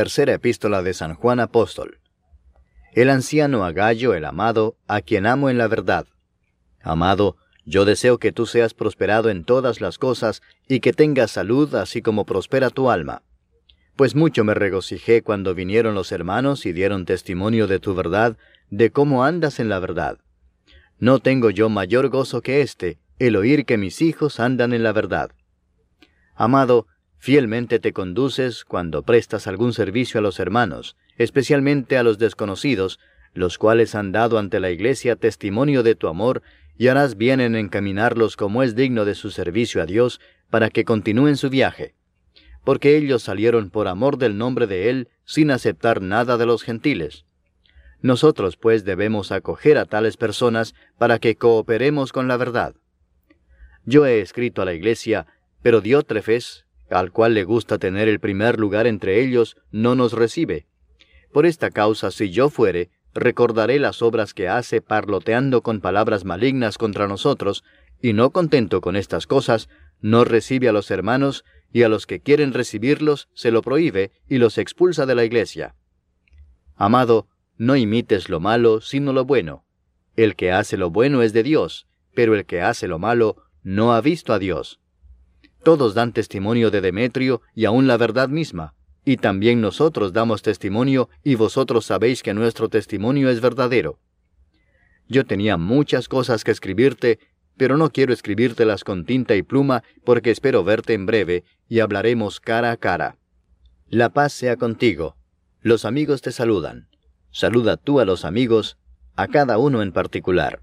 Tercera epístola de San Juan Apóstol. El anciano Agallo, el amado, a quien amo en la verdad. Amado, yo deseo que tú seas prosperado en todas las cosas y que tengas salud así como prospera tu alma. Pues mucho me regocijé cuando vinieron los hermanos y dieron testimonio de tu verdad, de cómo andas en la verdad. No tengo yo mayor gozo que este, el oír que mis hijos andan en la verdad. Amado, fielmente te conduces cuando prestas algún servicio a los hermanos, especialmente a los desconocidos, los cuales han dado ante la Iglesia testimonio de tu amor, y harás bien en encaminarlos como es digno de su servicio a Dios, para que continúen su viaje. Porque ellos salieron por amor del nombre de Él, sin aceptar nada de los gentiles. Nosotros pues debemos acoger a tales personas para que cooperemos con la verdad. Yo he escrito a la Iglesia, pero Diótrefes, al cual le gusta tener el primer lugar entre ellos, no nos recibe. Por esta causa, si yo fuere, recordaré las obras que hace parloteando con palabras malignas contra nosotros, y no contento con estas cosas, no recibe a los hermanos, y a los que quieren recibirlos se lo prohíbe y los expulsa de la iglesia. Amado, no imites lo malo, sino lo bueno. El que hace lo bueno es de Dios, pero el que hace lo malo no ha visto a Dios. Todos dan testimonio de Demetrio y aun la verdad misma, y también nosotros damos testimonio y vosotros sabéis que nuestro testimonio es verdadero. Yo tenía muchas cosas que escribirte, pero no quiero escribírtelas con tinta y pluma porque espero verte en breve y hablaremos cara a cara. La paz sea contigo. Los amigos te saludan. Saluda tú a los amigos, a cada uno en particular.